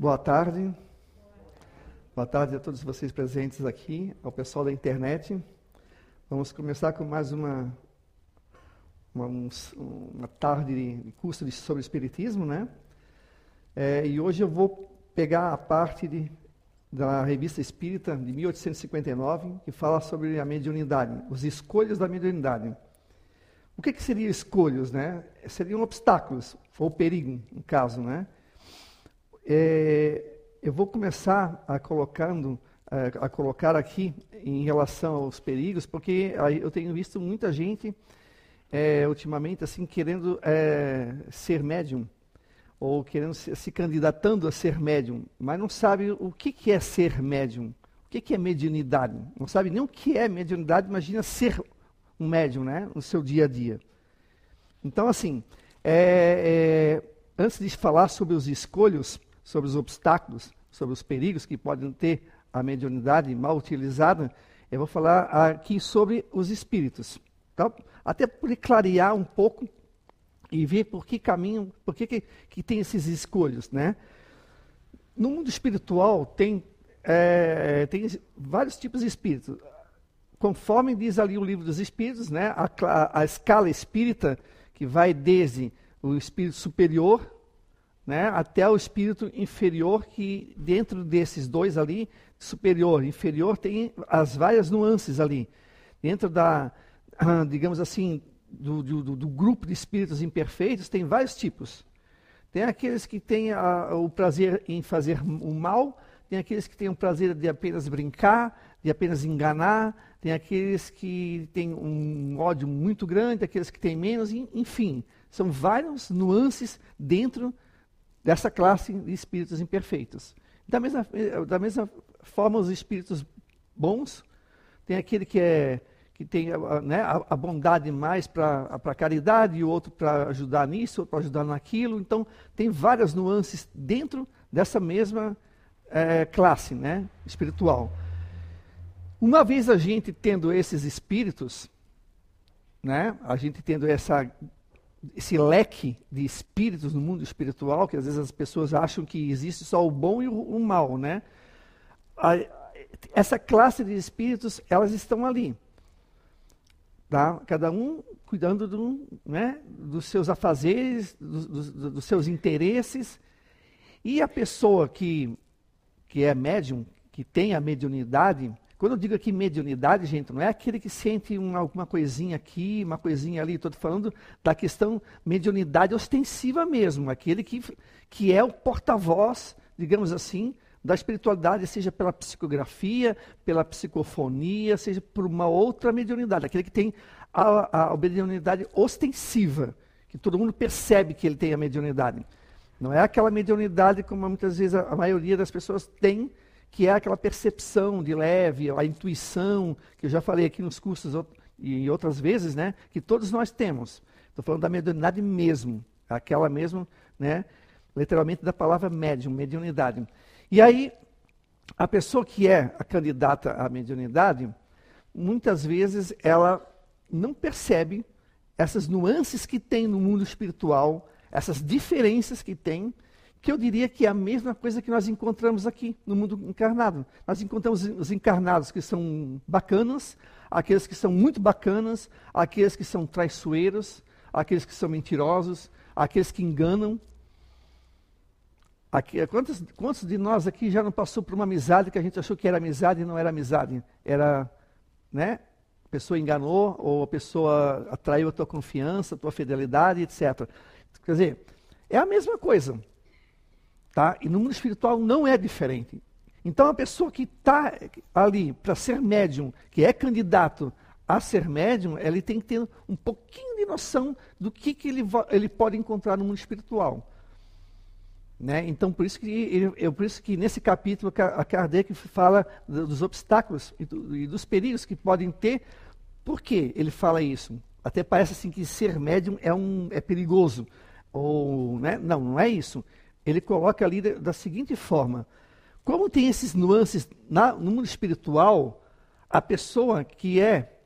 Boa tarde. Boa tarde a todos vocês presentes aqui, ao pessoal da internet. Vamos começar com mais uma, uma, uma tarde de curso de, sobre Espiritismo, né? É, e hoje eu vou pegar a parte de, da Revista Espírita de 1859, que fala sobre a mediunidade, os escolhos da mediunidade. O que, que seriam escolhos, né? Seriam obstáculos, ou perigo, no caso, né? É, eu vou começar a colocando é, a colocar aqui em relação aos perigos, porque eu tenho visto muita gente é, ultimamente assim querendo é, ser médium ou querendo se, se, candidatando a ser médium, mas não sabe o que, que é ser médium, o que, que é mediunidade, não sabe nem o que é mediunidade, imagina ser um médium, né, no seu dia a dia. Então assim, é, é, antes de falar sobre os escolhos sobre os obstáculos, sobre os perigos que podem ter a mediunidade mal utilizada, eu vou falar aqui sobre os espíritos. Tá? Até para clarear um pouco e ver por que caminho, por que, que, que tem esses escolhos. Né? No mundo espiritual tem, é, tem vários tipos de espíritos. Conforme diz ali o livro dos espíritos, né, a, a escala espírita, que vai desde o espírito superior, né, até o espírito inferior, que dentro desses dois ali, superior inferior, tem as várias nuances ali. Dentro da, digamos assim, do, do, do grupo de espíritos imperfeitos, tem vários tipos. Tem aqueles que têm a, o prazer em fazer o mal, tem aqueles que têm o prazer de apenas brincar, de apenas enganar, tem aqueles que têm um ódio muito grande, aqueles que têm menos, enfim. São várias nuances dentro dessa classe de espíritos imperfeitos. Da mesma, da mesma forma, os espíritos bons, tem aquele que, é, que tem né, a, a bondade mais para a caridade, e o outro para ajudar nisso, para ajudar naquilo. Então, tem várias nuances dentro dessa mesma é, classe né, espiritual. Uma vez a gente tendo esses espíritos, né, a gente tendo essa esse leque de espíritos no mundo espiritual, que às vezes as pessoas acham que existe só o bom e o, o mal, né? A, essa classe de espíritos, elas estão ali. Tá? Cada um cuidando do, né, dos seus afazeres, dos, dos, seus interesses. E a pessoa que, que é médium, que tem a mediunidade, quando eu digo aqui mediunidade, gente, não é aquele que sente uma, alguma coisinha aqui, uma coisinha ali. Estou falando da questão mediunidade ostensiva mesmo, aquele que, que é o porta-voz, digamos assim, da espiritualidade, seja pela psicografia, pela psicofonia, seja por uma outra mediunidade, aquele que tem a, a mediunidade ostensiva, que todo mundo percebe que ele tem a mediunidade. Não é aquela mediunidade como muitas vezes a, a maioria das pessoas tem, que é aquela percepção de leve, a intuição, que eu já falei aqui nos cursos e outras vezes, né, que todos nós temos. Estou falando da mediunidade mesmo, aquela mesmo, né, literalmente da palavra médium, mediunidade. E aí, a pessoa que é a candidata à mediunidade, muitas vezes ela não percebe essas nuances que tem no mundo espiritual, essas diferenças que tem, que eu diria que é a mesma coisa que nós encontramos aqui no mundo encarnado. Nós encontramos os encarnados que são bacanas, aqueles que são muito bacanas, aqueles que são traiçoeiros, aqueles que são mentirosos, aqueles que enganam. Aqui, quantos, quantos de nós aqui já não passou por uma amizade que a gente achou que era amizade e não era amizade? Era, né? A pessoa enganou ou a pessoa atraiu a tua confiança, a tua fidelidade, etc. Quer dizer, é a mesma coisa. Tá? E no mundo espiritual não é diferente. Então a pessoa que está ali para ser médium, que é candidato a ser médium, ele tem que ter um pouquinho de noção do que, que ele, ele pode encontrar no mundo espiritual. Né? Então, por isso, que ele, por isso que nesse capítulo a Kardec fala dos obstáculos e, do, e dos perigos que podem ter. Por que ele fala isso? Até parece assim que ser médium é, um, é perigoso. Ou, né? Não, não é isso ele coloca ali da, seguinte forma: como tem esses nuances na, no mundo espiritual, a pessoa que é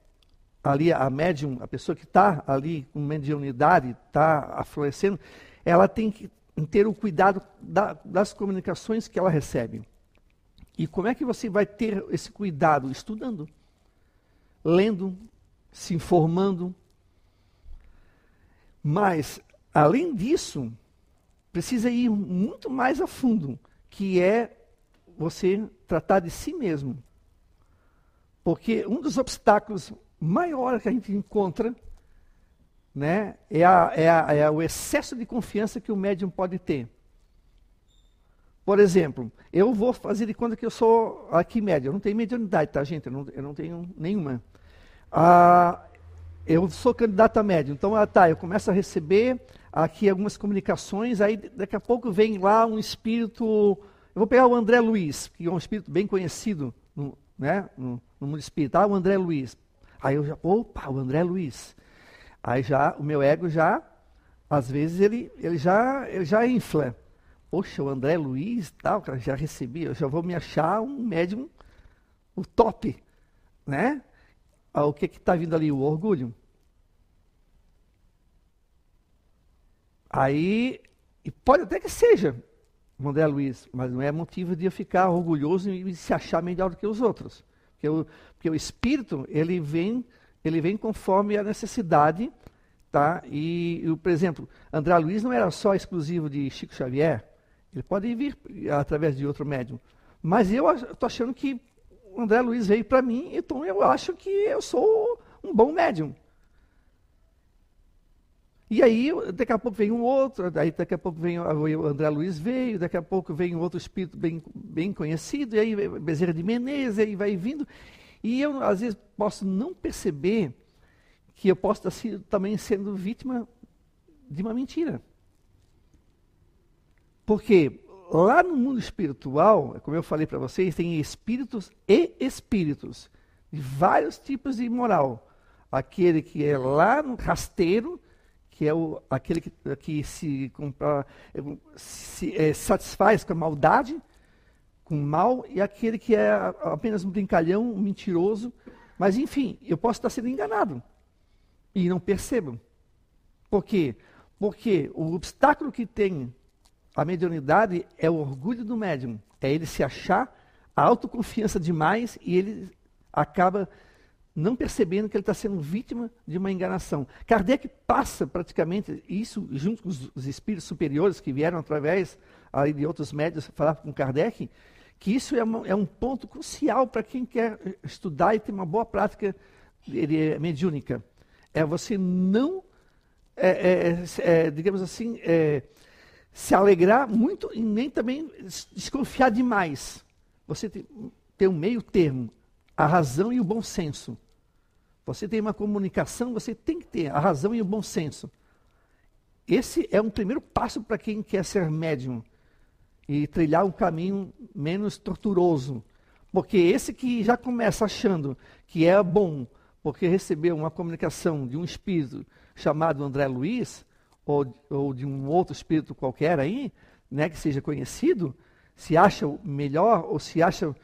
ali a médium, a pessoa que está ali com mediunidade, está aflorescendo, ela tem que ter o cuidado da, das comunicações que ela recebe. E como é que você vai ter esse cuidado? Estudando, lendo, se informando. Mas, além disso, precisa ir muito mais a fundo, que é você tratar de si mesmo. Porque um dos obstáculos maiores que a gente encontra né, é, a, é, a, é o excesso de confiança que o médium pode ter. Por exemplo, eu vou fazer de conta que eu sou aqui médium. Eu não tenho mediunidade, tá, gente? Eu não, eu não tenho nenhuma. Ah, eu sou candidato a médium. Então, ah, tá, eu começo a receber aqui algumas comunicações, aí daqui a pouco vem lá um espírito. Eu vou pegar o André Luiz, que é um espírito bem conhecido no, né, no, no mundo espiritual, o André Luiz. Aí eu já, opa, o André Luiz. Aí já, o meu ego já, às vezes ele, ele, já, ele já infla. Poxa, o André Luiz, tal, cara, já recebi, eu já vou me achar um médium, o top, né? Ah, o que está vindo ali? O orgulho. Aí, e pode até que seja, André Luiz, mas não é motivo de eu ficar orgulhoso e se achar melhor do que os outros. Porque o, porque o espírito, ele vem ele vem conforme a necessidade, tá? E, e, por exemplo, André Luiz não era só exclusivo de Chico Xavier, ele pode vir através de outro médium. Mas eu estou achando que o André Luiz veio para mim, então eu acho que eu sou um bom médium. E aí, daqui a pouco vem um outro, aí daqui a pouco vem o André Luiz veio, daqui a pouco vem um outro espírito bem, bem conhecido, e aí Bezerra de Menezes, e aí vai vindo. E eu, às vezes, posso não perceber que eu posso estar também sendo vítima de uma mentira. Porque lá no mundo espiritual, como eu falei para vocês, tem espíritos e espíritos de vários tipos de moral. Aquele que é lá no rasteiro, que é o, aquele que, que se, se é, satisfaz com a maldade, com mal e aquele que é apenas um brincalhão, um mentiroso. Mas, enfim, eu posso estar sendo enganado e não percebo. Por quê? Porque o obstáculo que tem a mediunidade é o orgulho do médium. É ele se achar a autoconfiança demais e ele acaba não percebendo que ele está sendo vítima de uma enganação. Kardec passa praticamente isso, junto com os, os espíritos superiores que vieram através aí, de outros médios falar com Kardec, que isso é, uma, é um ponto crucial para quem quer estudar e ter uma boa prática mediúnica. É você não, é, é, é, digamos assim, é, se alegrar muito e nem também desconfiar demais. Você tem, tem um meio termo, a razão e o bom senso. Você tem uma comunicação, você tem que ter a razão e o bom senso. Esse é um primeiro passo para quem quer ser médium e trilhar um caminho menos torturoso. Porque esse que já começa achando que é bom, porque recebeu uma comunicação de um espírito chamado André Luiz, ou, ou de um outro espírito qualquer aí, né, que seja conhecido, se acha melhor ou se acha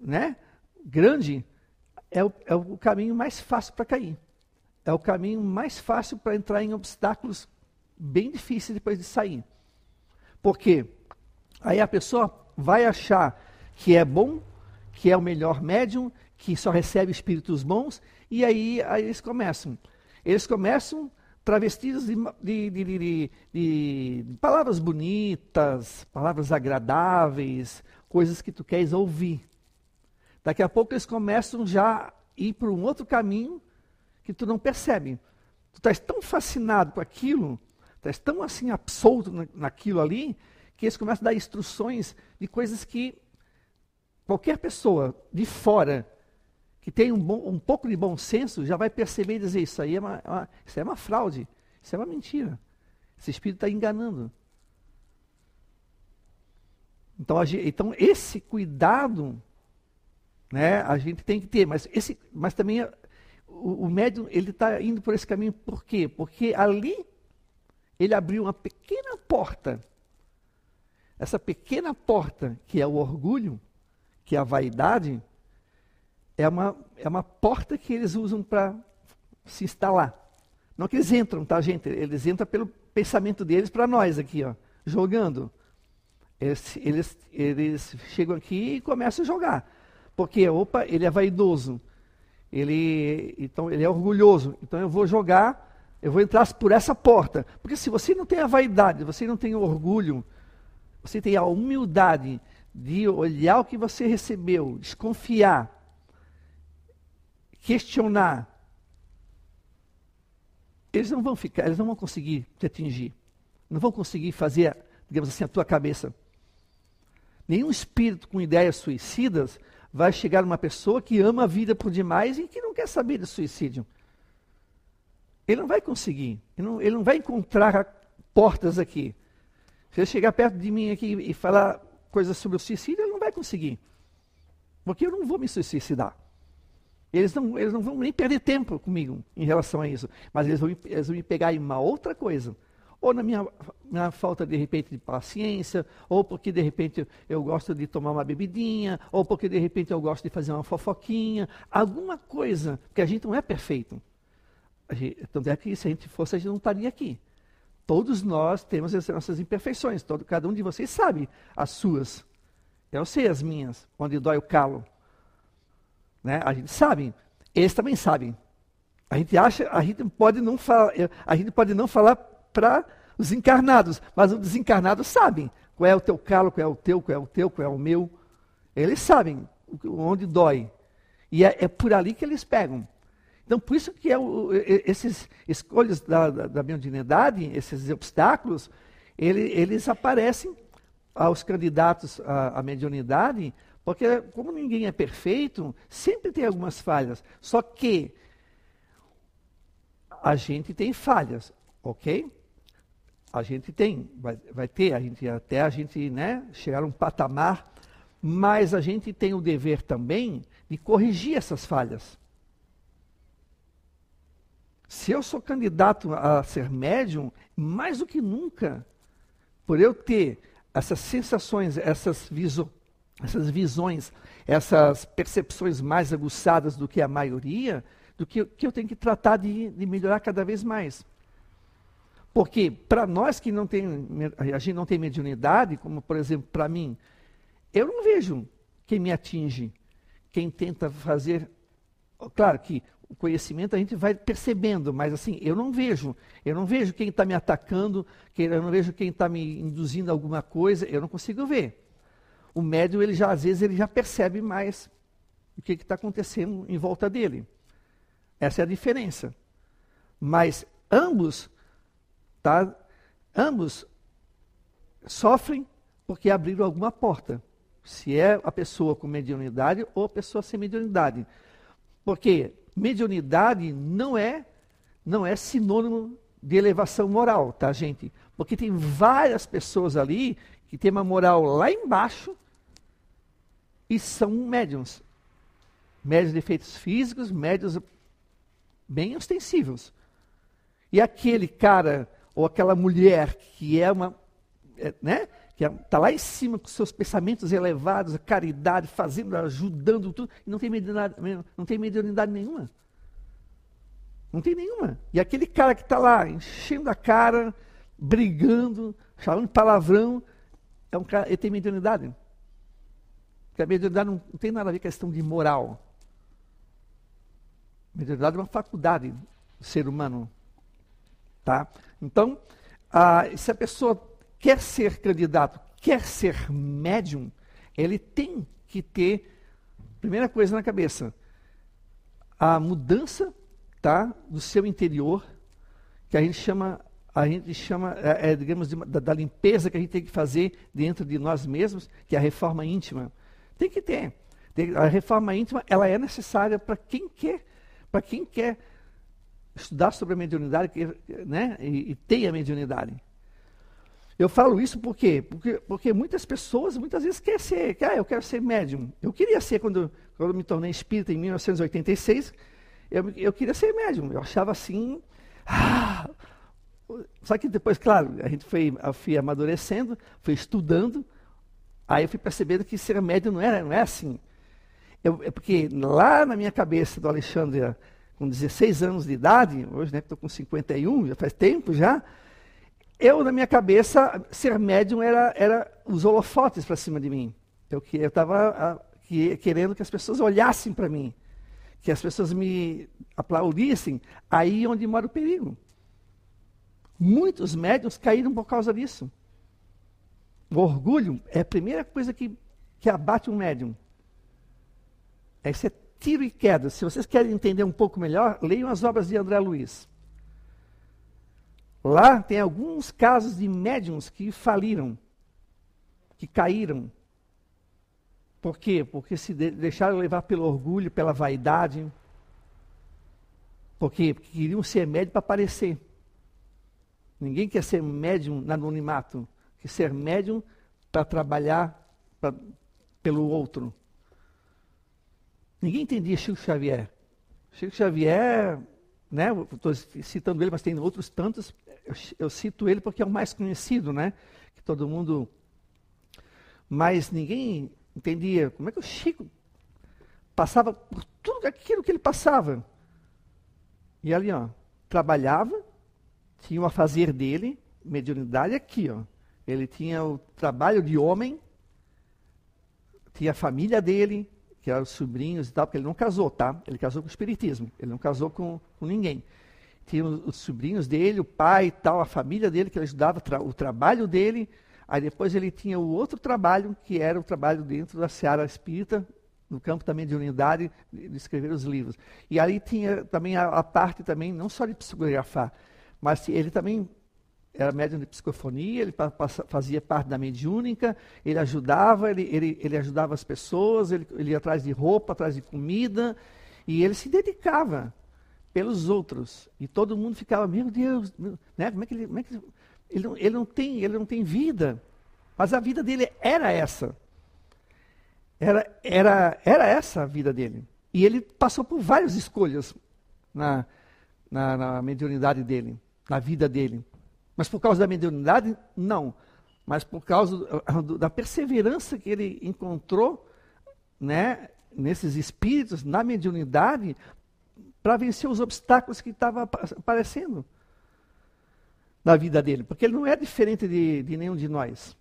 né, grande, é o, é o caminho mais fácil para cair. É o caminho mais fácil para entrar em obstáculos bem difíceis depois de sair. Por quê? Aí a pessoa vai achar que é bom, que é o melhor médium, que só recebe espíritos bons, e aí, aí eles começam. Eles começam travestidos de, de, de, de, palavras bonitas, palavras agradáveis, coisas que tu queres ouvir. Daqui a pouco eles começam já a ir para um outro caminho que tu não percebe. Tu estás tão fascinado com aquilo, estás tão assim absolto naquilo ali, que eles começam a dar instruções de coisas que qualquer pessoa de fora que tem um, bom, um pouco de bom senso já vai perceber e dizer isso aí é uma, é uma isso é uma fraude, isso é uma mentira. Esse espírito está enganando. Então, então esse cuidado, né, a gente tem que ter, mas esse, mas também o, o médium ele está indo por esse caminho por quê? Porque ali ele abriu uma pequena porta essa pequena porta, que é o orgulho, que é a vaidade, é uma, é uma porta que eles usam para se instalar. Não que eles entram, tá, gente? Eles entram pelo, pensamento deles para nós aqui, ó, jogando. Eles, eles, eles chegam aqui e começam a jogar. Porque, opa, ele é vaidoso. Ele, então, ele é orgulhoso. Então eu vou jogar, eu vou entrar por essa porta. Porque se você não tem a vaidade, você não tem orgulho, você tem a humildade de olhar o que você recebeu, desconfiar, questionar, eles não vão ficar, eles não vão conseguir te atingir. Não vão conseguir fazer, digamos assim, a tua cabeça. Nenhum espírito com ideias suicidas vai chegar numa pessoa que ama a vida por demais e que não quer saber de suicídio. Ele não vai conseguir. Ele não, ele não vai encontrar portas aqui. Se ele chegar perto de mim aqui e falar coisas sobre o suicídio, ele não vai conseguir. Porque eu não vou me suicidar. Eles não, eles não vão nem perder tempo comigo em relação a isso. Mas eles vão, eles vão me pegar em uma outra coisa. Ou na minha, minha falta, de repente, de paciência, ou porque, de repente, eu gosto de tomar uma bebidinha, ou porque, de repente, eu gosto de fazer uma fofoquinha. Alguma coisa, porque a gente não é perfeito. Tanto é que se a gente fosse, a gente não estaria aqui. Todos nós temos as nossas imperfeições. Todo, cada um de vocês sabe as suas. Eu sei as minhas, onde dói o calo. Né? A gente sabe, eles também sabem. A gente acha, a gente pode não falar, a gente pode não falar para os encarnados, mas os desencarnados sabem qual é o teu calo, qual é o teu, qual é o teu, qual é o meu. Eles sabem onde dói. E é, é por ali que eles pegam. Então, por isso que é o, esses escolhas da, da, da mediunidade, esses obstáculos, ele, eles aparecem aos candidatos à, à mediunidade, porque como ninguém é perfeito, sempre tem algumas falhas. Só que a gente tem falhas, ok? A gente tem, vai, vai ter, a gente, até a gente né, chegar a um patamar, mas a gente tem o dever também de corrigir essas falhas. Se eu sou candidato a ser médium, mais do que nunca, por eu ter essas sensações, essas, viso, essas visões, essas percepções mais aguçadas do que a maioria, do que, que eu tenho que tratar de, de melhorar cada vez mais. Porque para nós que não tem, a gente não tem mediunidade, como por exemplo para mim, eu não vejo quem me atinge, quem tenta fazer. Claro que o conhecimento a gente vai percebendo, mas assim, eu não vejo. Eu não vejo quem está me atacando, eu não vejo quem está me induzindo a alguma coisa, eu não consigo ver. O médium, ele já, às vezes, ele já percebe mais o que está acontecendo em volta dele. Essa é a diferença. Mas ambos, tá, ambos sofrem porque abriram alguma porta. Se é a pessoa com mediunidade ou a pessoa sem mediunidade. Porque mediunidade não é não é sinônimo de elevação moral, tá, gente? Porque tem várias pessoas ali que têm uma moral lá embaixo e são médiums. Médios de efeitos físicos, médios bem ostensivos. E aquele cara ou aquela mulher que é uma, é, né? que está é, lá em cima com seus pensamentos elevados, a caridade, fazendo, ajudando tudo, e não tem mediunidade, não tem mediunidade nenhuma. Não tem nenhuma. E aquele cara que está lá, enchendo a cara, brigando, falando palavrão, é um cara, ele tem mediunidade. Porque a mediunidade não, não tem nada a ver com a questão de moral. A mediunidade é uma faculdade do ser humano. Tá? Então, ah, se a pessoa quer ser candidato, quer ser médium, ele tem que ter, primeira coisa na cabeça, a mudança tá, do seu interior, que a gente chama, a gente chama é, é, digamos, de, da, da, limpeza que a gente tem que fazer dentro de nós mesmos, que é a reforma íntima. Tem que ter. Tem, a reforma íntima ela é necessária para quem quer, para quem quer estudar sobre a mediunidade né, e, e tem a mediunidade. Eu falo isso por quê? Porque, porque muitas pessoas muitas vezes querem ser, ah, eu quero ser médium. Eu queria ser quando, quando me tornei espírita em 1986, eu, eu queria ser médium. Eu achava assim. Ah, só que depois, claro, a gente foi, fui amadurecendo, fui estudando, aí eu fui percebendo que ser médium não é, não é assim. Eu, é porque lá na minha cabeça do Alexandre, com 16 anos de idade, hoje né, estou com 51, já faz tempo já, eu, na minha cabeça, ser médium era, era os holofotes para cima de mim. Eu estava querendo que as pessoas olhassem para mim, que as pessoas me aplaudissem, aí onde mora o perigo. Muitos médiums caíram por causa disso. O orgulho é a primeira coisa que, que abate um médium. É ser tiro e queda. Se vocês querem entender um pouco melhor, leiam as obras de André Luiz. Lá tem alguns casos de médiums que faliram, que caíram. Por quê? Porque se deixaram levar pelo orgulho, pela vaidade. Por quê? Porque queriam ser médium para aparecer. Ninguém quer ser médium no anonimato. Quer ser médium para trabalhar pra, pelo outro. Ninguém entendia Chico Xavier. Chico Xavier, né, estou citando ele, mas tem outros tantos. Eu, eu, cito ele porque é o mais conhecido, né? Que todo mundo. Mas ninguém entendia como é que o Chico passava por tudo aquilo que ele passava. E ali, ó, trabalhava, tinha o a fazer dele, mediunidade aqui, ó. Ele tinha o trabalho de homem, tinha a família dele, que eram os sobrinhos e tal, porque ele não casou, tá? Ele casou com o espiritismo, ele não casou com, com ninguém. Tinha os, os sobrinhos dele, o pai e tal, a família dele, que ele ajudava tra o trabalho dele. Aí depois ele tinha o outro trabalho, que era o trabalho dentro da seara espírita, no campo também de unidade, de, de escrever os livros. E aí tinha também a, a parte também, não só de psicografar, mas ele também era médium de psicofonia, ele fazia parte da mediúnica, ele ajudava, ele, ele, ele ajudava as pessoas, ele, ele ia atrás de roupa, atrás de comida, e ele se dedicava pelos outros. E todo mundo ficava, meu Deus, né? como é que ele. Como é que ele, ele, não, ele, não tem, ele não tem vida. Mas a vida dele era essa. Era, era, era essa a vida dele. E ele passou por várias escolhas na, na, na mediunidade dele, na vida dele. Mas por causa da mediunidade, não. Mas por causa do, da perseverança que ele encontrou né, nesses espíritos, na mediunidade, para vencer os obstáculos que estavam aparecendo na vida dele. Porque ele não é diferente de, de nenhum de nós.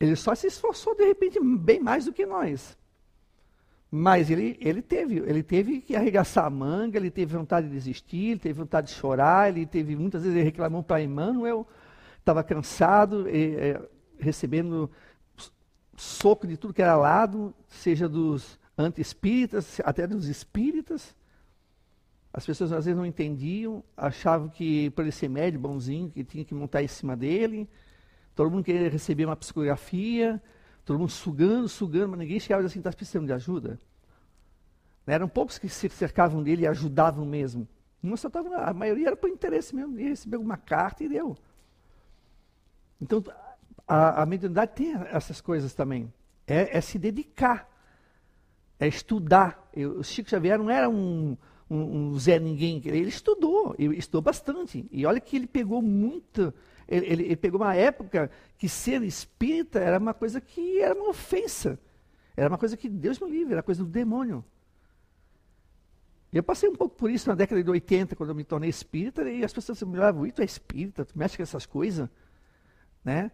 Ele só se esforçou, de repente, bem mais do que nós. Mas ele, ele, teve, ele teve que arregaçar a manga, ele teve vontade de desistir, ele teve vontade de chorar, ele teve, muitas vezes ele reclamou para Emmanuel, estava cansado, e, é, recebendo soco de tudo que era lado, seja dos anti-espíritas, até dos espíritas. As pessoas às vezes não entendiam, achavam que para ele ser médio, bonzinho, que tinha que montar em cima dele. Todo mundo queria receber uma psicografia, Todo mundo sugando, sugando, mas ninguém chegava assim, está precisando de ajuda. Eram poucos que se cercavam dele e ajudavam mesmo. Não só tava, a maioria era por interesse mesmo, ia receber uma carta e deu. Então, a, a mediunidade tem essas coisas também. É, é se dedicar, é estudar. Eu, o Chico Xavier não era um, um, um Zé Ninguém, ele estudou, ele estudou bastante. E olha que ele pegou muito ele, ele, ele, pegou uma época que ser espírita era uma coisa que era uma ofensa. Era uma coisa que Deus me livre, era coisa do demônio. E eu passei um pouco por isso na década de 80, quando eu me tornei espírita, e as pessoas me falavam, tu é espírita, tu mexe com essas coisas, né?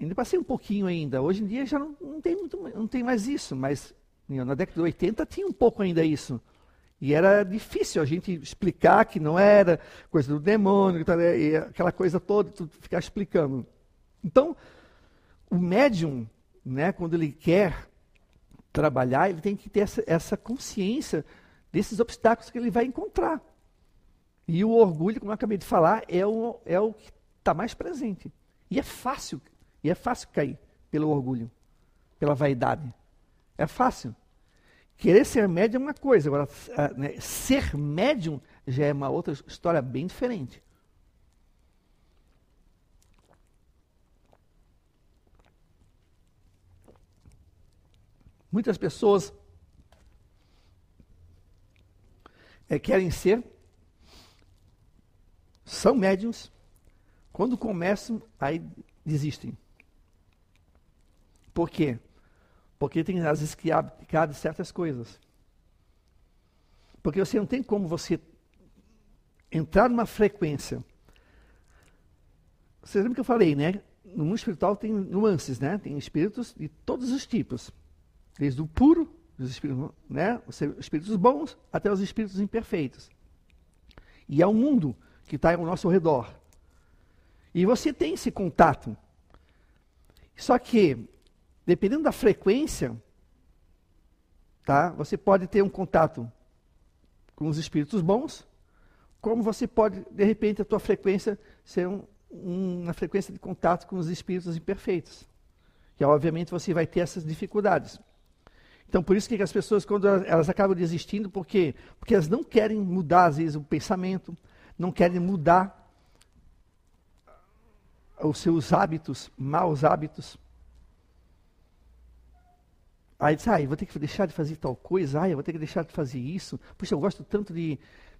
Ainda passei um pouquinho ainda. Hoje em dia já não, não, tem, muito, não tem mais isso, mas na década de 80 tinha um pouco ainda isso. E era difícil a gente explicar que não era coisa do demônio, e aquela coisa toda, ficar explicando. Então, o médium, né, quando ele quer trabalhar, ele tem que ter essa, essa consciência desses obstáculos que ele vai encontrar. E o orgulho, como eu acabei de falar, é o, é o que está mais presente. E é fácil, e é fácil cair pelo orgulho, pela vaidade. É fácil. Querer ser médium é uma coisa, agora né, ser médium já é uma outra história bem diferente. Muitas pessoas é, querem ser, são médiums, quando começam, aí desistem. Por quê? Porque tem às vezes que de certas coisas. Porque você não tem como você entrar numa frequência Você lembra que eu falei, né? No mundo espiritual tem nuances, né? Tem espíritos de todos os tipos. Desde o puro, os espíritos, né? os espíritos bons, até os espíritos imperfeitos. E há um mundo que está ao nosso redor. E você tem esse contato. Só que, dependendo da frequência, tá? Você pode ter um contato com os espíritos bons, como você pode, de repente, a tua frequência ser um, um, uma frequência de contato com os espíritos imperfeitos. Que, obviamente, você vai ter essas dificuldades. Então, por isso que as pessoas, quando elas, elas acabam desistindo, por quê? Porque elas não querem mudar, às vezes, o pensamento, não querem mudar os seus hábitos, maus hábitos. Aí diz, ah, vou ter que deixar de fazer tal coisa, ah, vou ter que deixar de fazer isso. Puxa, eu gosto tanto de,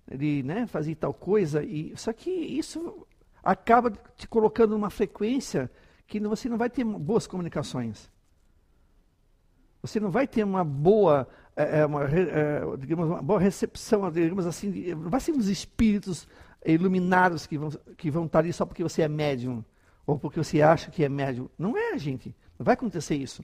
de né, fazer tal coisa. E, só que isso acaba te colocando numa frequência que você não vai ter boas comunicações. Você não vai ter uma boa, é, uma, é, digamos, uma boa recepção, digamos assim, não vai ser uns espíritos iluminados que vão, que vão estar ali só porque você é médium, ou porque você acha que é médium. Não é, gente. Não vai acontecer isso.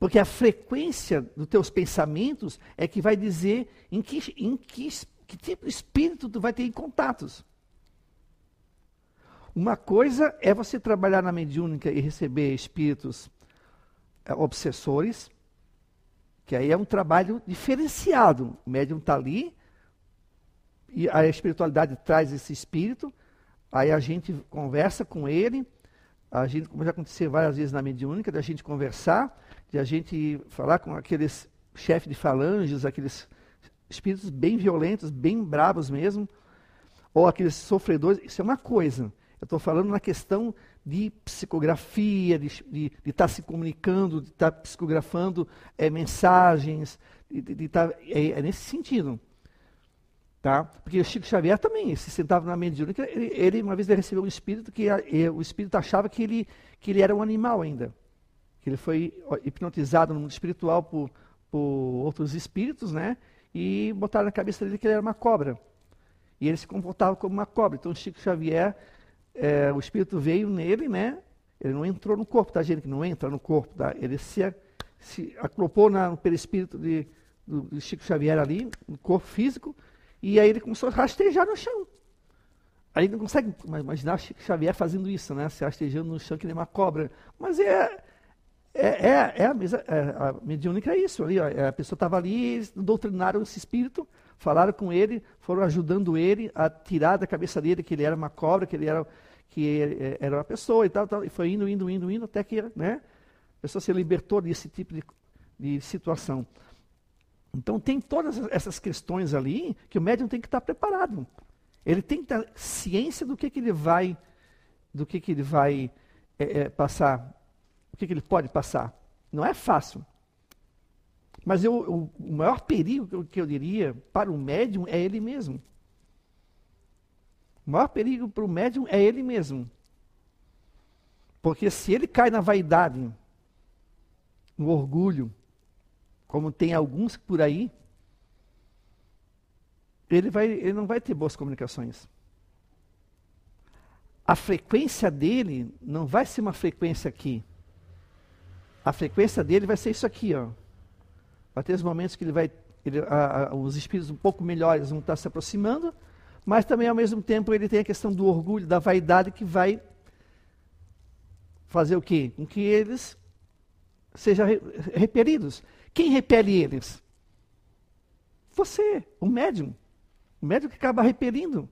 Porque a frequência dos teus pensamentos é que vai dizer em que, em que, que tipo de espírito tu vai ter contatos. Uma coisa é você trabalhar na mediúnica e receber espíritos é, obsessores, que aí é um trabalho diferenciado. O médium está ali, e a espiritualidade traz esse espírito, aí a gente conversa com ele, a gente, como já aconteceu várias vezes na mediúnica, da gente conversar, de a gente falar com aqueles chefes de falanges, aqueles espíritos bem violentos, bem bravos mesmo, ou aqueles sofredores, isso é uma coisa. Eu estou falando na questão de psicografia, de estar tá se comunicando, de estar tá psicografando é, mensagens, de estar, tá, é, é, nesse sentido. Tá? Porque o Chico Xavier também se sentava na mediúnica, ele, ele uma vez ele recebeu um espírito que a, o espírito achava que ele, que ele era um animal ainda que ele foi hipnotizado no mundo espiritual por, por outros espíritos, né? E botaram na cabeça dele que ele era uma cobra. E ele se comportava como uma cobra. Então, Chico Xavier, é, o espírito veio nele, né? Ele não entrou no corpo, tá, gente? Que não entra no corpo, tá? Ele se, se aclopou na, no perispírito de, do, do Chico Xavier ali, no corpo físico, e aí ele começou a rastejar no chão. Aí não consegue imaginar Chico Xavier fazendo isso, né? Se rastejando no chão que nem uma cobra. Mas é, é, é, é, a, é a mediúnica é isso. Ali, ó, é, a pessoa estava ali, doutrinaram esse espírito, falaram com ele, foram ajudando ele a tirar da cabeça dele que ele era uma cobra, que ele era, que é, era uma pessoa e tal, tal, e foi indo, indo, indo, indo, até que né, a pessoa se libertou desse tipo de, de situação. Então tem todas essas questões ali que o médium tem que estar preparado. Ele tem que ter ciência do que, que ele vai, do que, que ele vai é, é, passar que, que ele pode passar. Não é fácil. Mas eu, o, o maior perigo que eu diria para o médium é ele mesmo. O maior perigo para o médium é ele mesmo. Porque se ele cai na vaidade, no orgulho, como tem alguns por aí, ele, vai, ele não vai ter boas comunicações. A frequência dele não vai ser uma frequência aqui a frequência dele vai ser isso aqui, ó. Vai ter os momentos que ele vai, ele, a, a, os espíritos um pouco melhores vão estar se aproximando, mas também ao mesmo tempo ele tem a questão do orgulho, da vaidade que vai fazer o quê? Com que eles sejam re, repelidos. Quem repele eles? Você, o médium. O médium que acaba repelindo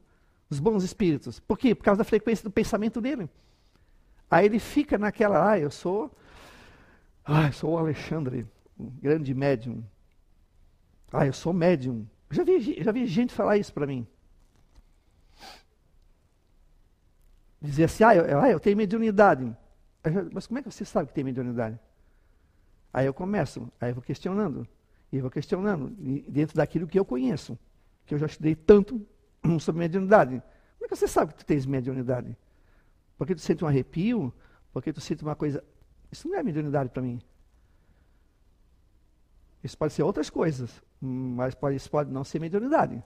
os bons espíritos. Por quê? Por causa da frequência do pensamento dele. Aí ele fica naquela, ah, eu sou ah, eu sou o Alexandre, um grande médium. Ah, eu sou médium. Já vi, já vi gente falar isso para mim. Dizer assim, ah eu, ah, eu tenho mediunidade. Mas como é que você sabe que tem mediunidade? Aí eu começo, aí eu vou questionando. E vou questionando, dentro daquilo que eu conheço. Que eu já estudei tanto sobre mediunidade. Como é que você sabe que tu tens mediunidade? Porque tu sente um arrepio? Porque tu sente uma coisa isso não é mediunidade para mim. Isso pode ser outras coisas, mas pode, isso pode não ser mediunidade.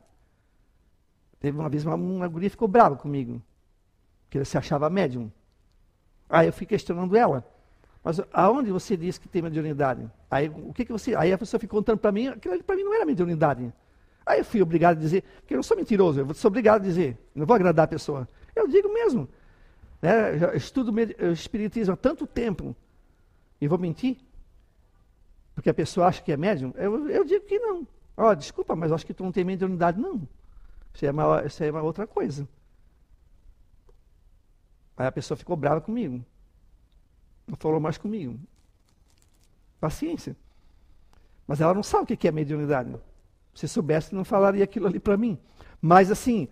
Teve uma vez uma, uma guria ficou brava comigo. que ele se achava médium. Aí eu fui questionando ela. Mas aonde você diz que tem mediunidade? Aí o que, que você. Aí a pessoa ficou contando para mim, aquilo para mim não era mediunidade. Aí eu fui obrigado a dizer, porque eu não sou mentiroso, eu sou obrigado a dizer, não vou agradar a pessoa. Eu digo mesmo. Né, eu estudo espiritismo há tanto tempo e vou mentir? Porque a pessoa acha que é médium? Eu, eu digo que não. Ó, oh, desculpa, mas acho que tu não tem mediunidade, não. Isso é, uma, isso é uma outra coisa. Aí a pessoa ficou brava comigo. Não falou mais comigo. Paciência. Mas ela não sabe o que é mediunidade. Se soubesse, não falaria aquilo ali para mim. Mas, assim,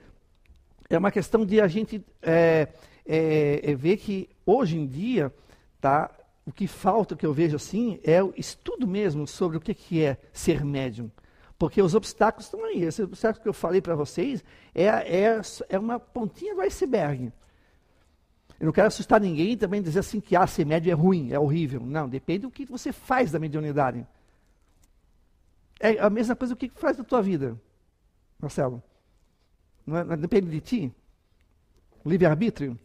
é uma questão de a gente é, é, é ver que, hoje em dia, tá, o que falta, que eu vejo assim, é o estudo mesmo sobre o que, que é ser médium. Porque os obstáculos estão aí. Esse obstáculo que eu falei para vocês é, é, é uma pontinha do iceberg. Eu não quero assustar ninguém e também dizer assim que ah, ser médium é ruim, é horrível. Não, depende do que você faz da mediunidade. É a mesma coisa que faz da tua vida, Marcelo. Não, é, não depende de ti? Livre-arbítrio?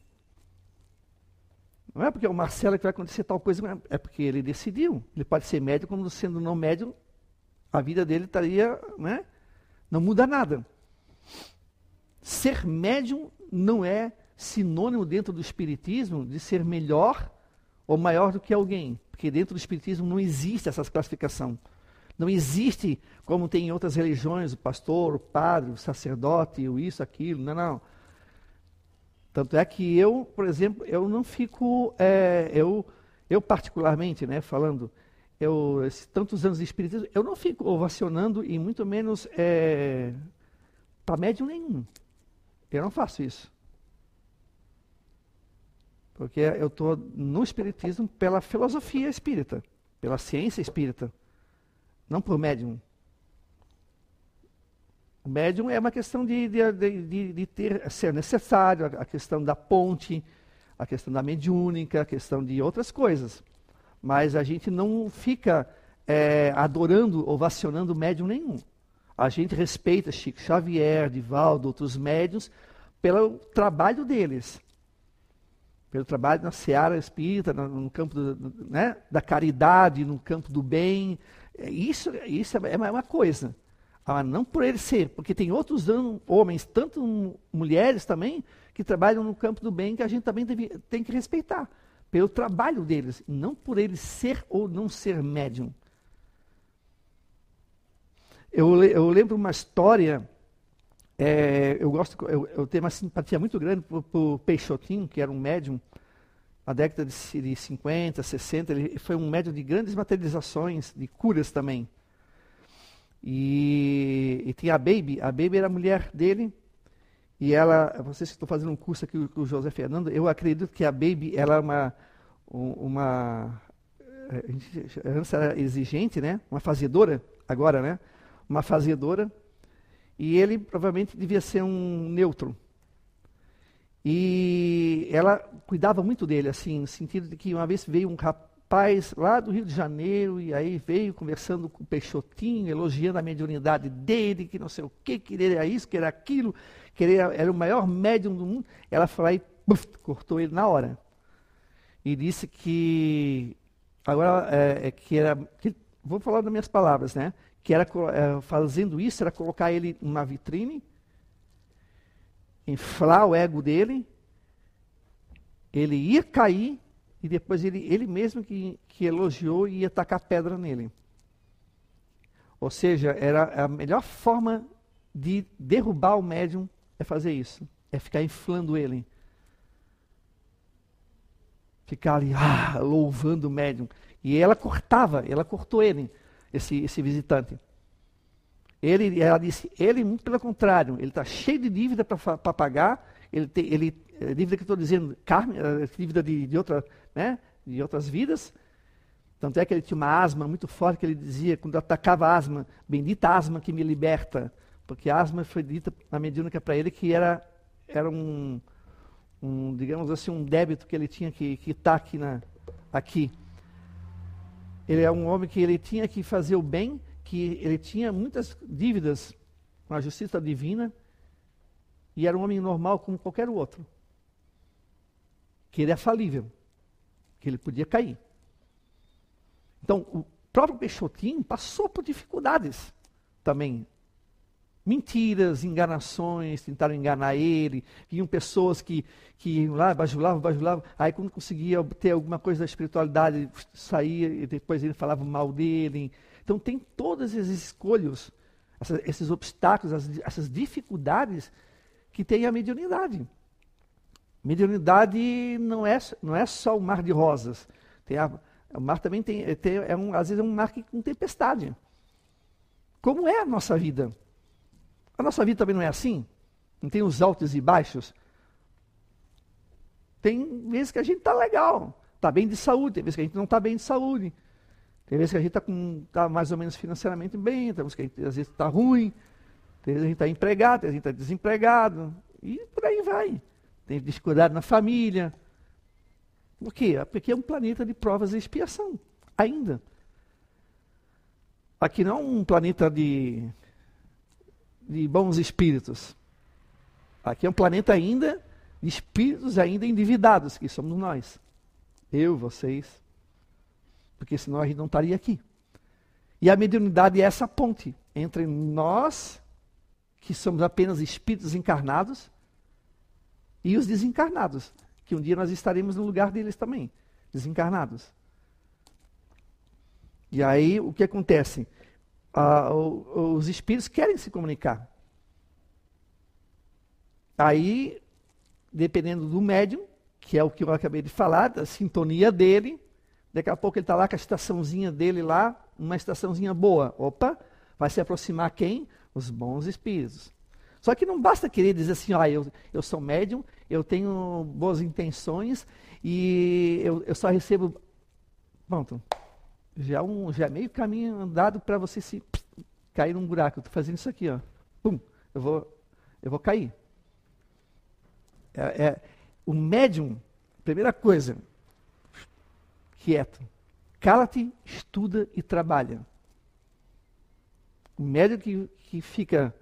Não é porque é o Marcelo que vai acontecer tal coisa, é porque ele decidiu. Ele pode ser médium, como sendo não médium, a vida dele estaria, né? Não muda nada. Ser médium não é sinônimo dentro do espiritismo de ser melhor ou maior do que alguém, porque dentro do espiritismo não existe essa classificação. Não existe, como tem em outras religiões, o pastor, o padre, o sacerdote, o isso, aquilo. Não, não. Tanto é que eu, por exemplo, eu não fico, é, eu, eu particularmente, né, falando, eu, tantos anos de espiritismo, eu não fico ovacionando e muito menos é, para médium nenhum. Eu não faço isso. Porque eu estou no espiritismo pela filosofia espírita, pela ciência espírita não por médium. O médium é uma questão de, de, de, de ter, ser necessário, a, questão da ponte, a questão da mediúnica, a questão de outras coisas. Mas a gente não fica é, adorando, ovacionando médium nenhum. A gente respeita Chico Xavier, Divaldo, outros médiums, pelo trabalho deles. Pelo trabalho na seara espírita, no, campo do, né, da caridade, no campo do bem, é, isso, isso é uma coisa. Ah, não por ele ser, porque tem outros homens, tanto mulheres também, que trabalham no campo do bem que a gente também deve, tem que respeitar. Pelo trabalho deles, não por ele ser ou não ser médium. Eu, eu lembro uma história, é, eu gosto, eu, eu, tenho uma simpatia muito grande por, por Peixotinho, que era um médium, na década de, de 50, 60, ele foi um médium de grandes materializações, de curas também. E, e tinha a Baby, a Baby era a mulher dele, e ela, vocês que estão fazendo um curso aqui com o José Fernando, eu acredito que a Baby ela é uma, uma antes era exigente, né? Uma fazedora, agora, né? Uma fazedora. E ele provavelmente devia ser um neutro. E ela cuidava muito dele, assim, no sentido de que uma vez veio um rapaz lá do Rio de Janeiro, e aí veio conversando com o Peixotinho, elogiando a mediunidade dele, que não sei o quê, que ele era isso, que era aquilo, que ele era, o maior médium do mundo. Ela foi lá e puff, cortou ele na hora. E disse que, agora, é, é que era, que, vou falar das minhas palavras, né? Que era, é, fazendo isso, era colocar ele numa vitrine, inflar o ego dele, ele ia cair e depois ele, ele mesmo que, que elogiou ia tacar pedra nele. Ou seja, era a melhor forma de derrubar o médium é fazer isso, é ficar inflando ele. Ficar ali, ah, louvando o médium. E ela cortava, ela cortou ele, esse, esse visitante. Ele, ela disse, ele, muito pelo contrário, ele está cheio de dívida para pagar, ele ele, é, dívida que estou dizendo, carne, é, dívida de, de, outra, né, de outras vidas. Tanto é que ele tinha uma asma muito forte que ele dizia, quando atacava a asma, bendita asma que me liberta. Porque a asma foi dita na mediúnica para ele que era, era um, um, digamos assim, um débito que ele tinha que quitar aqui, na, aqui. Ele é um homem que ele tinha que fazer o bem que ele tinha muitas dívidas com a justiça divina e era um homem normal como qualquer outro. que ele é falível, que ele podia cair. Então, o próprio Peixotinho passou por dificuldades também. Mentiras, enganações, tentaram enganar ele. Vinham pessoas que, que lá, bajulavam, bajulavam. Aí, quando conseguia obter alguma coisa da espiritualidade, saía e depois ele falava mal dele. Então, tem todas essas escolhas, essas, esses obstáculos, essas dificuldades que tem a mediunidade. Mediunidade não é, não é só o mar de rosas. Tem a, o mar também tem, tem é um, às vezes é um mar com tempestade. Como é a nossa vida? A nossa vida também não é assim? Não tem os altos e baixos? Tem vezes que a gente está legal, está bem de saúde, tem vezes que a gente não está bem de saúde. Tem vezes que a gente está tá mais ou menos financeiramente bem, tem vezes que a gente, às vezes está ruim, tem vezes que a gente está empregado, tem vezes que a gente está desempregado, e por aí vai tem dificuldade na família. Por quê? Porque é um planeta de provas e expiação, ainda. Aqui não é um planeta de, de bons espíritos. Aqui é um planeta ainda de espíritos ainda endividados, que somos nós. Eu, vocês. Porque senão a gente não estaria aqui. E a mediunidade é essa ponte entre nós, que somos apenas espíritos encarnados, e os desencarnados, que um dia nós estaremos no lugar deles também, desencarnados. E aí o que acontece? Ah, os espíritos querem se comunicar. Aí, dependendo do médium, que é o que eu acabei de falar, da sintonia dele, daqui a pouco ele está lá com a estaçãozinha dele lá, uma estaçãozinha boa. Opa, vai se aproximar quem? Os bons espíritos. Só que não basta querer dizer assim, ó, eu, eu sou médium, eu tenho boas intenções e eu, eu só recebo. Pronto. Já, um, já é meio caminho andado para você se cair num buraco. Eu estou fazendo isso aqui, ó. Pum, eu vou, eu vou cair. É, é, o médium, primeira coisa, quieto. Cala-te, estuda e trabalha. O médium que, que fica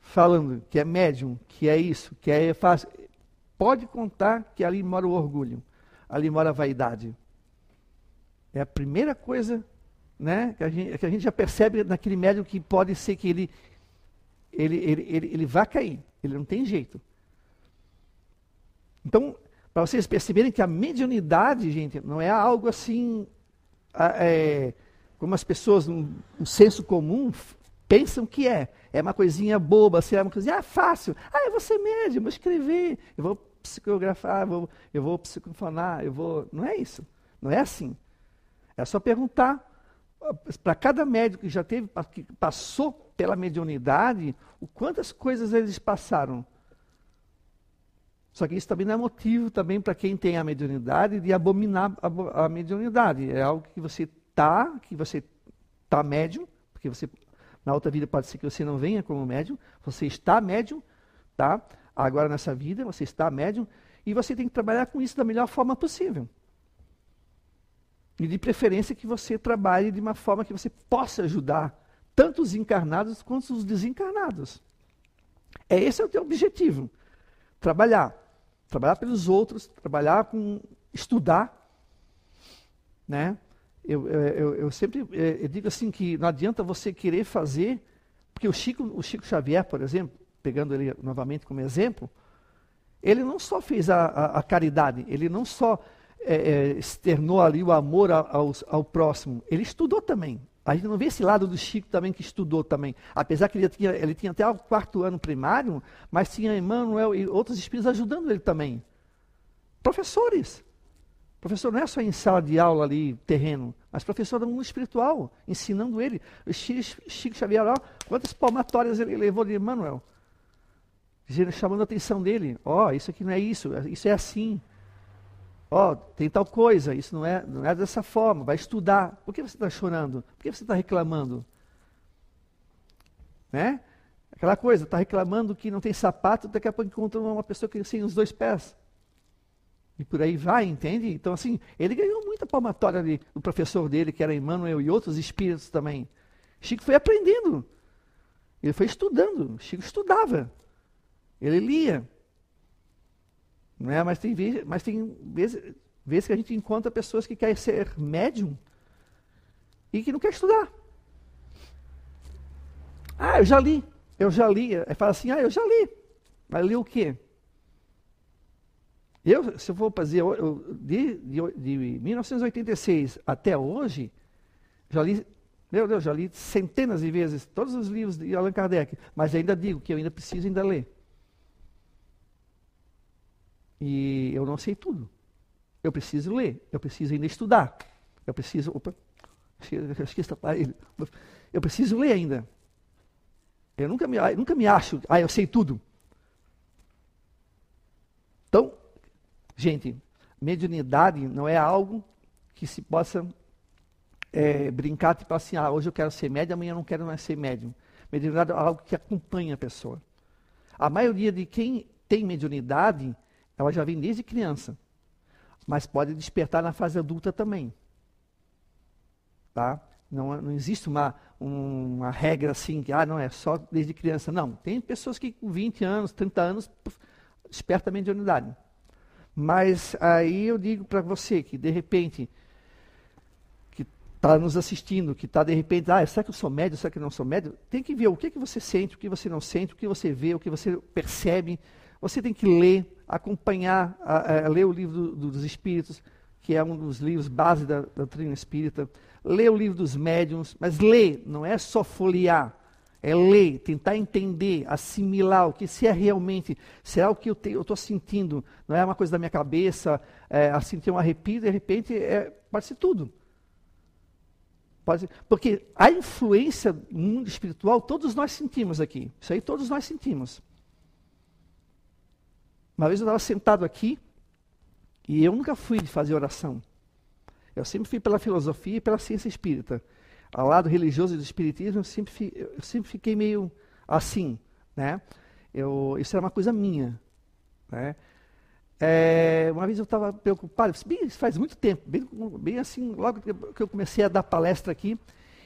falando que é médium, que é isso, que é fácil, pode contar que ali mora o orgulho, ali mora a vaidade. É a primeira coisa né, que, a gente, que a gente já percebe naquele médium que pode ser que ele, ele, ele, ele, ele vá cair, ele não tem jeito. Então, para vocês perceberem que a mediunidade, gente, não é algo assim, é, como as pessoas, um, um senso comum, pensam que é. É uma coisinha boba, assim, é uma coisinha ah, fácil. Ah, eu vou ser médium, vou escrever, eu vou psicografar, vou, eu vou psicofonar, eu vou. Não é isso. Não é assim. É só perguntar para cada médico que já teve, que passou pela mediunidade, o quantas coisas eles passaram. Só que isso também não é motivo também para quem tem a mediunidade de abominar a, a mediunidade. É algo que você está, que você está médium, porque você na outra vida pode ser que você não venha como médium, você está médium, tá? Agora nessa vida você está médium e você tem que trabalhar com isso da melhor forma possível. E de preferência que você trabalhe de uma forma que você possa ajudar tanto os encarnados quanto os desencarnados. É esse é o teu objetivo. Trabalhar. Trabalhar pelos outros, trabalhar com estudar, né? Eu, eu, eu sempre é, eu digo assim que não adianta você querer fazer, porque o Chico, o Chico Xavier, por exemplo, pegando ele novamente como exemplo, ele não só fez a, a, a caridade, ele não só é, é, externou ali o amor ao, ao, próximo, ele estudou também. A gente não vê esse lado do Chico também que estudou também. Apesar que ele tinha, ele tinha até o quarto ano primário, mas tinha Emmanuel e outros espíritos ajudando ele também. Professores. Professor não é só em sala de aula ali, terreno, mas professor do mundo espiritual, ensinando ele. O Chico Xavier, ó, quantas palmatórias ele levou de Emmanuel? Chamando a atenção dele. Ó, oh, isso aqui não é isso, isso é assim. Ó, oh, tem tal coisa, isso não é, não é dessa forma, vai estudar. Por que você está chorando? Por que você está reclamando? Né? Aquela coisa, está reclamando que não tem sapato, daqui a pouco encontra uma pessoa que tem os dois pés. E por aí vai, entende? Então, assim, ele ganhou muita palmatória ali do professor dele, que era Emmanuel, e outros espíritos também. Chico foi aprendendo. Ele foi estudando. Chico estudava. Ele lia. Não é? Mas tem, mas tem vezes, vezes que a gente encontra pessoas que querem ser médium e que não quer estudar. Ah, eu já li. Eu já li. Aí fala assim, ah, eu já li. Mas li o quê? Eu, se eu for fazer, eu, de, de, de 1986 até hoje, já li, meu Deus, já li centenas de vezes todos os livros de Allan Kardec, mas ainda digo que eu ainda preciso ainda ler. E eu não sei tudo. Eu preciso ler, eu preciso ainda estudar. Eu preciso. Opa, esqueci aparelho. Eu preciso ler ainda. Eu nunca me, nunca me acho, ah, eu sei tudo. Então, gente, mediunidade não é algo que se possa é, brincar, tipo assim, ah, hoje eu quero ser médium, amanhã eu não quero mais ser médium. Mediunidade é algo que acompanha a pessoa. A maioria de quem tem mediunidade, ela já vem desde criança, mas pode despertar na fase adulta também. Tá? Não, não existe uma, uma regra assim, que ah, não é só desde criança. Não, tem pessoas que com 20 anos, 30 anos, despertam a mediunidade. Mas aí eu digo para você que, de repente, que está nos assistindo, que está de repente, ah, será que eu sou médio, será que eu não sou médio? Tem que ver o que, que você sente, o que você não sente, o que você vê, o que você percebe. Você tem que ler, acompanhar, a, a, ler o livro do, dos Espíritos, que é um dos livros base da, da doutrina espírita ler o livro dos médiuns, mas ler não é só folhear, é ler, tentar entender, assimilar o que se é realmente, será o que eu estou sentindo, não é uma coisa da minha cabeça, é, assim tem um arrepio, de repente é, pode ser tudo. Pode ser, porque a influência do mundo espiritual todos nós sentimos aqui, isso aí todos nós sentimos. Uma vez eu estava sentado aqui, e eu nunca fui de fazer oração. Eu sempre fui pela filosofia e pela ciência espírita. Ao lado religioso do espiritismo, eu sempre, eu sempre fiquei meio assim, né? Eu, isso era uma coisa minha, né? É, uma vez eu estava preocupado, bem, faz muito tempo, bem, bem, assim, logo que eu comecei a dar palestra aqui,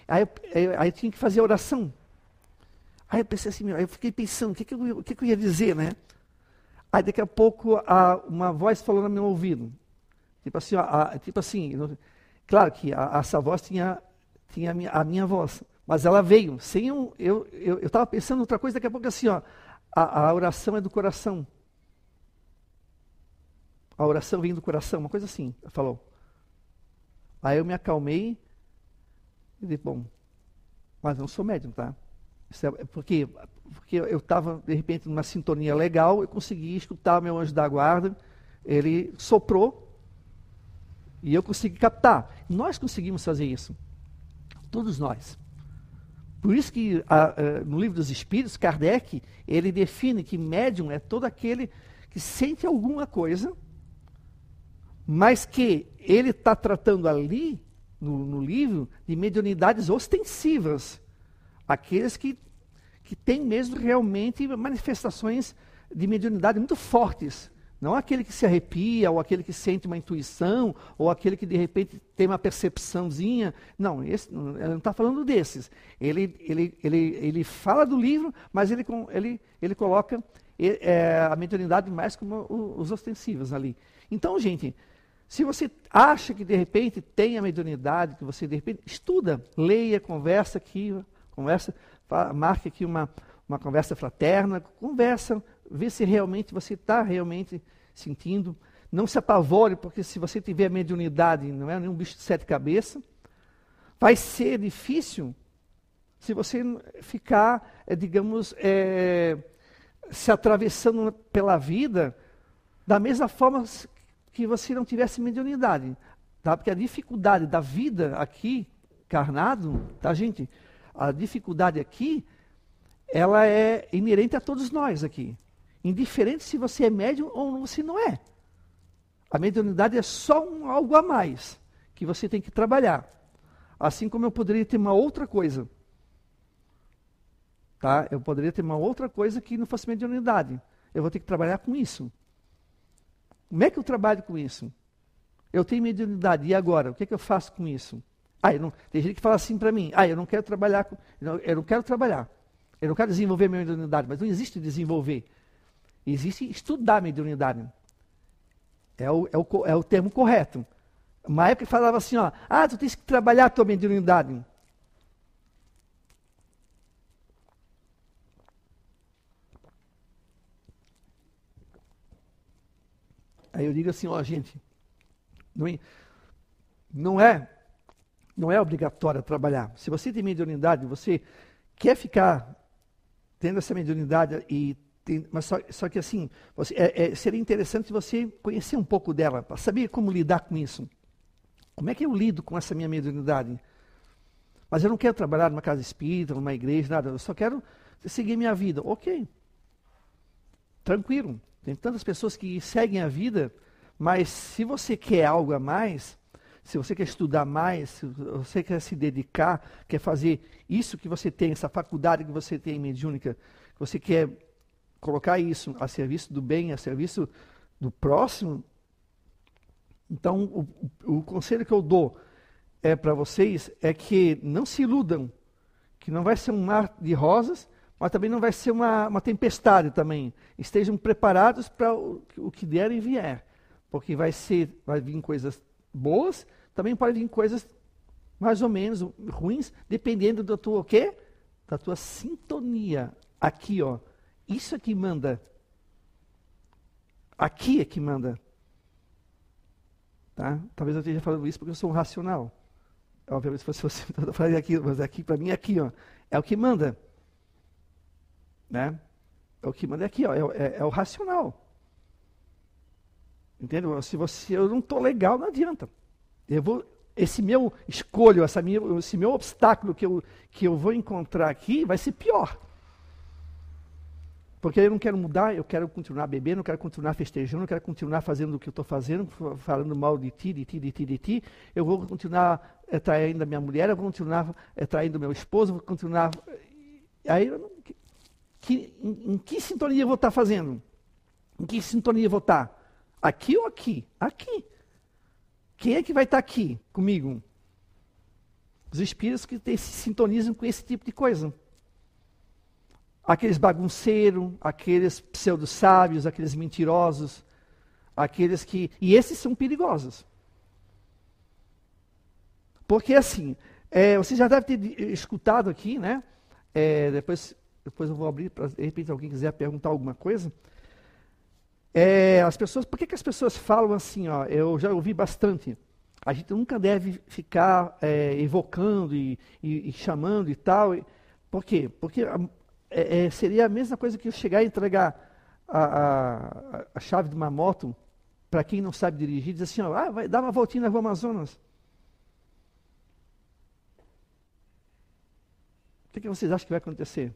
aí eu, aí eu tinha que fazer oração. Aí eu pensei assim, eu fiquei pensando, o que, que, eu, o que, que eu ia dizer, né? Aí daqui a pouco uma voz falou no meu ouvido, Tipo assim, a, tipo assim claro que a, essa voz tinha, tinha a minha, a, minha, voz, mas ela veio sem um. Eu estava eu, eu pensando outra coisa, daqui a pouco assim, ó, a, a oração é do coração. A oração vem do coração, uma coisa assim, falou. Aí eu me acalmei e disse, bom, mas não sou médium, tá? Isso é, porque, porque eu estava, de repente, numa sintonia legal, eu consegui escutar meu anjo da guarda, ele soprou, e eu consegui captar. Nós conseguimos fazer isso. Todos nós. Por isso que a, a, no livro dos Espíritos, Kardec, ele define que médium é todo aquele que sente alguma coisa, mas que ele está tratando ali, no, no, livro, de mediunidades ostensivas. Aqueles que, que têm mesmo realmente manifestações de mediunidade muito fortes. Não aquele que se arrepia, ou aquele que sente uma intuição, ou aquele que de repente tem uma percepçãozinha. Não, esse, ele não está falando desses. Ele, ele, ele, ele fala do livro, mas ele, ele, ele coloca é, a mediunidade mais como os ostensivos ali. Então, gente, se você acha que de repente tem a mediunidade, que você de repente estuda, leia, conversa aqui, conversa, marque aqui uma, uma conversa fraterna, conversa, vê se realmente você está realmente sentindo. Não se apavore, porque se você tiver mediunidade, não é nenhum bicho de sete cabeças, vai ser difícil se você ficar, é, digamos, é, se atravessando pela vida da mesma forma que você não tivesse mediunidade. Tá? Porque a dificuldade da vida aqui, carnado, tá, gente? A dificuldade aqui, ela é inerente a todos nós aqui. Indiferente se você é médium ou se não é. A mediunidade é só um algo a mais que você tem que trabalhar. Assim como eu poderia ter uma outra coisa. Tá? Eu poderia ter uma outra coisa que não fosse mediunidade. Eu vou ter que trabalhar com isso. Como é que eu trabalho com isso? Eu tenho mediunidade, e agora? O que, é que eu faço com isso? Ah, não, tem gente que fala assim para mim, ah, eu não quero trabalhar, com, eu não quero trabalhar, eu não quero desenvolver minha mediunidade, mas não existe desenvolver. Existe estudar mediunidade. É o, é o, é o termo correto. Uma época falava assim, ó, ah, tu tens que trabalhar a tua mediunidade. Aí eu digo assim, ó, gente, não é, não é, não é obrigatório trabalhar. Se você tem mediunidade, você quer ficar tendo essa mediunidade e tem, mas só, só, que assim, você, é, é, seria interessante você conhecer um pouco dela, para saber como lidar com isso. Como é que eu lido com essa minha mediunidade? Mas eu não quero trabalhar numa casa espírita, numa igreja, nada. Eu só quero seguir minha vida. Ok. Tranquilo. Tem tantas pessoas que seguem a vida, mas se você quer algo a mais, se você quer estudar mais, se você quer se dedicar, quer fazer isso que você tem, essa faculdade que você tem mediúnica, que você quer colocar isso a serviço do bem, a serviço do próximo, então o, o, o conselho que eu dou é para vocês é que não se iludam, que não vai ser um mar de rosas, mas também não vai ser uma, uma tempestade também. Estejam preparados para o, o que der e vier, porque vai ser, vai vir coisas boas, também pode vir coisas mais ou menos ruins, dependendo da tua o quê? Da tua sintonia. Aqui, ó, isso é que manda. Aqui é que manda. Tá? Talvez eu esteja falando isso porque eu sou um racional. Obviamente, se fosse você, eu falaria aquilo, mas aqui, para mim, é aqui, ó, é o que manda. Né? É o que manda é aqui, ó, é, é, é o racional. Entendeu? Se você, eu não estou legal, não adianta. Eu vou, esse meu escolho, essa minha, esse meu obstáculo que eu, que eu vou encontrar aqui vai ser pior. Porque eu não quero mudar, eu quero continuar bebendo, eu quero continuar festejando, eu quero continuar fazendo o que eu estou fazendo, falando mal de ti, de ti, de ti, de ti. Eu vou continuar é, traindo a minha mulher, eu vou continuar é, traindo meu esposo, vou continuar. Aí, que, em, em, que sintonia eu vou estar tá fazendo? Em que sintonia eu vou estar? Aqui ou aqui? Aqui. Quem é que vai estar aqui comigo? Os espíritos que se sintonizam com esse tipo de coisa aqueles bagunceiros, aqueles pseudo-sábios, aqueles mentirosos, aqueles que. E esses são perigosos. Porque assim, é, você já deve ter escutado aqui, né? É, depois, depois eu vou abrir para, de repente, alguém quiser perguntar alguma coisa. É, as pessoas, por que, que as pessoas falam assim? Ó, eu já ouvi bastante. A gente nunca deve ficar é, evocando e, e, e, chamando e tal. Por quê? Porque é, é, seria a mesma coisa que eu chegar e entregar a, a, a chave de uma moto para quem não sabe dirigir, dizer assim, ó, ah, vai dar uma voltinha na rua Amazonas. O que, que vocês acham que vai acontecer?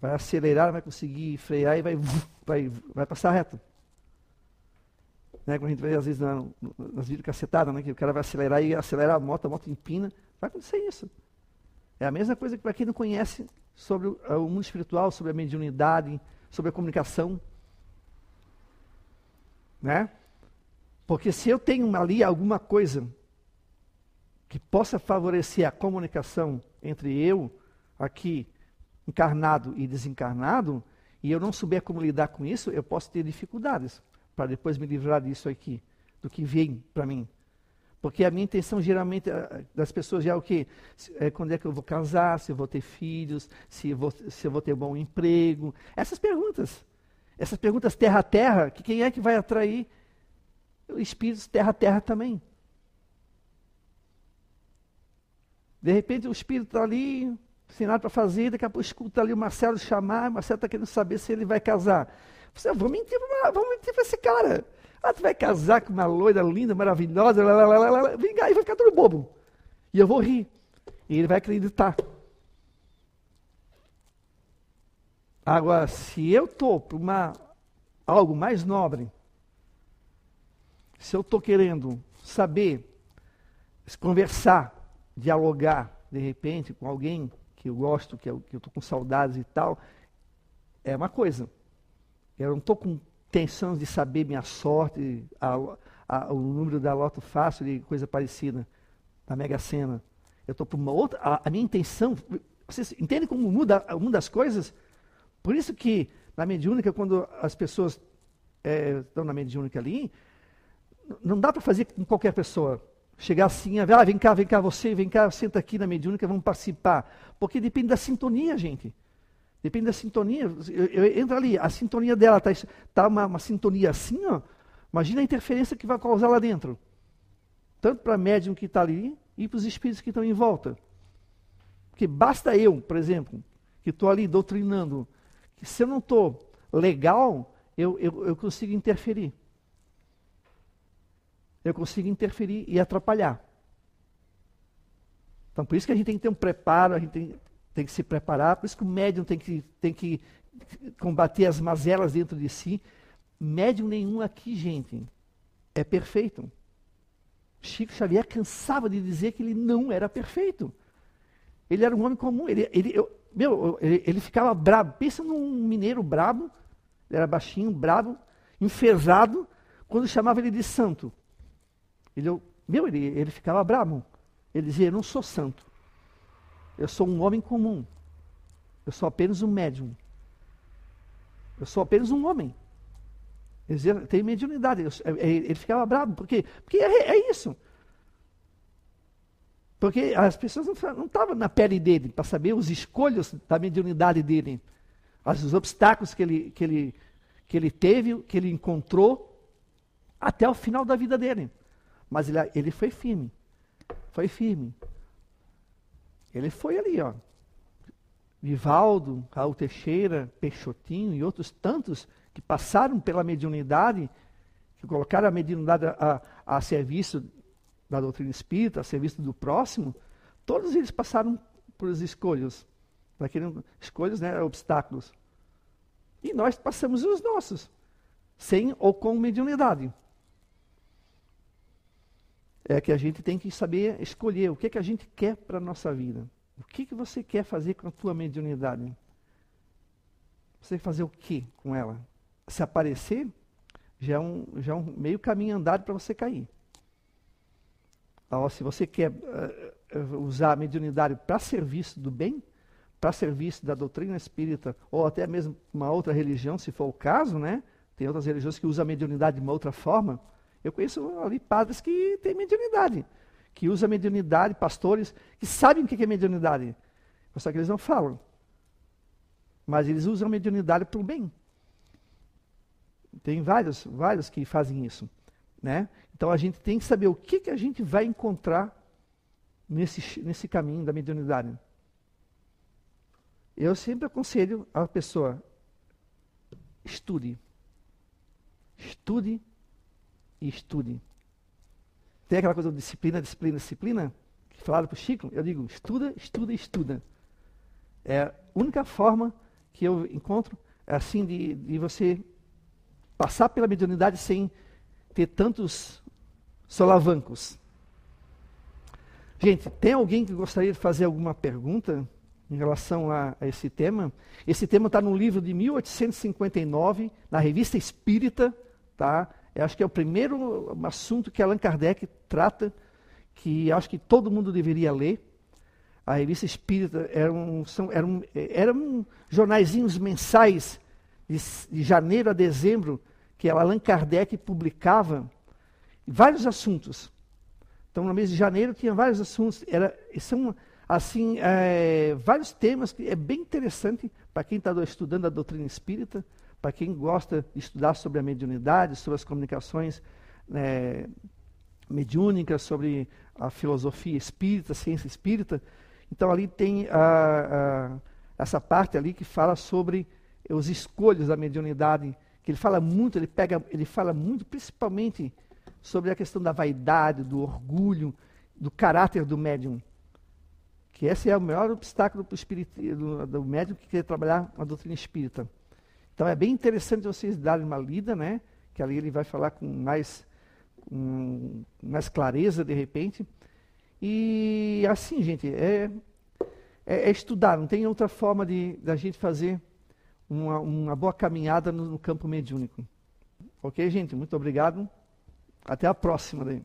Vai acelerar, vai conseguir frear e vai, vai, vai passar reto. Né, quando a gente vê, às vezes, na, nas vídeos cacetadas, né, que o cara vai acelerar e acelerar a moto, a moto empina, vai acontecer isso. É a mesma coisa que para quem não conhece sobre o, o mundo espiritual, sobre a mediunidade, sobre a comunicação. Né? Porque se eu tenho ali alguma coisa que possa favorecer a comunicação entre eu, aqui, encarnado e desencarnado, e eu não souber como lidar com isso, eu posso ter dificuldades para depois me livrar disso aqui, do que vem para mim. Porque a minha intenção geralmente das pessoas já é o quê? É quando é que eu vou casar, se eu vou ter filhos, se eu vou, se eu vou ter bom emprego. Essas perguntas. Essas perguntas terra a terra, que quem é que vai atrair espíritos terra a terra também? De repente o espírito está ali, sem nada para fazer, daqui a pouco escuta ali o Marcelo chamar, o Marcelo está querendo saber se ele vai casar. Você, vou mentir para esse cara. Ah, tu vai casar com uma loira linda, maravilhosa, lá, lá, lá, lá, vem cá, e vai ficar todo bobo. E eu vou rir. E ele vai acreditar. Agora, se eu estou para algo mais nobre, se eu estou querendo saber, conversar, dialogar, de repente, com alguém que eu gosto, que eu estou com saudades e tal, é uma coisa. Eu não estou com intenção de saber minha sorte, a, a, o número da loto fácil e coisa parecida, da Mega Sena. Eu estou para uma outra. A, a, minha intenção. Vocês entendem como muda, muda as coisas? Por isso que na mediúnica, quando as pessoas é, estão na mediúnica ali, não dá para fazer com qualquer pessoa. Chegar assim, ah, vem cá, vem cá você, vem cá, senta aqui na mediúnica, vamos participar. Porque depende da sintonia, gente. Depende da sintonia. Eu, eu entro ali, a sintonia dela está tá uma, uma, sintonia assim, ó. Imagina a interferência que vai causar lá dentro. Tanto para a médium que está ali e para os espíritos que estão em volta. Porque basta eu, por exemplo, que estou ali doutrinando, que se eu não estou legal, eu, eu, eu consigo interferir eu consigo interferir e atrapalhar. Então, por isso que a gente tem que ter um preparo, a gente tem, tem que se preparar, por isso que o médium tem que, tem que combater as mazelas dentro de si. Médium nenhum aqui, gente, é perfeito. Chico Xavier cansava de dizer que ele não era perfeito. Ele era um homem comum. Ele, ele, eu, meu, ele, ele ficava bravo. Pensa num mineiro bravo, ele era baixinho, bravo, enfesado, quando chamava ele de santo. Ele, meu, ele, ele ficava bravo. Ele dizia: Eu não sou santo. Eu sou um homem comum. Eu sou apenas um médium. Eu sou apenas um homem. Ele dizia, tem mediunidade. É, ele ficava bravo. Por quê? Porque é, é isso. Porque as pessoas não estavam na pele dele para saber os escolhas da mediunidade dele. Os obstáculos que ele, que, ele, que ele teve, que ele encontrou, até o final da vida dele. Mas ele, ele foi firme. Foi firme. Ele foi ali, ó. Vivaldo, Raul Teixeira, Peixotinho e outros tantos que passaram pela mediunidade, que colocaram a mediunidade a, a, a serviço da doutrina espírita, a serviço do próximo, todos eles passaram por as escolhas. Daqueles, escolhas, né, obstáculos. E nós passamos os nossos, sem ou com mediunidade é que a gente tem que saber escolher o que, que a gente quer para a nossa vida. O que, que você quer fazer com a tua mediunidade? Você quer fazer o que com ela? Se aparecer, já é um, já é um meio caminho andado para você cair. Então, se você quer uh, usar a mediunidade para serviço do bem, para serviço da doutrina espírita, ou até mesmo uma outra religião, se for o caso, né? Tem outras religiões que usam a mediunidade de uma outra forma eu conheço ali padres que têm mediunidade, que usam mediunidade, pastores que sabem o que é mediunidade, só que eles não falam. Mas eles usam mediunidade para o bem. Tem vários, vários que fazem isso. Né? Então a gente tem que saber o que, que a gente vai encontrar nesse, nesse caminho da mediunidade. Eu sempre aconselho a pessoa, estude. Estude e estude. Tem aquela coisa de disciplina, disciplina, disciplina, que falaram para o Chico, eu digo, estuda, estuda, estuda. É a única forma que eu encontro, é assim, de, de você passar pela mediunidade sem ter tantos solavancos. Gente, tem alguém que gostaria de fazer alguma pergunta em relação a, a esse tema? Esse tema está no livro de 1859, na revista Espírita, tá? Eu acho que é o primeiro assunto que Allan Kardec trata, que acho que todo mundo deveria ler. A revista Espírita eram, são, eram, eram jornaizinhos mensais de, de janeiro a dezembro que Allan Kardec publicava vários assuntos. Então, no mês de janeiro tinha vários assuntos. Era, são assim é, vários temas que é bem interessante para quem está estudando a doutrina espírita para quem gosta de estudar sobre a mediunidade, sobre as comunicações né, mediúnicas, sobre a filosofia espírita, a ciência espírita. Então ali tem a, a, essa parte ali que fala sobre os escolhos da mediunidade, que ele fala muito, ele pega, ele fala muito principalmente sobre a questão da vaidade, do orgulho, do caráter do médium. Que esse é o maior obstáculo para o do, do médium que quer trabalhar a doutrina espírita. Então é bem interessante vocês darem uma lida, né? Que ali ele vai falar com mais, com mais clareza de repente. E assim, gente, é, é, é estudar, não tem outra forma de da gente fazer uma, uma boa caminhada no, no campo mediúnico. Ok, gente? Muito obrigado. Até a próxima. Daí.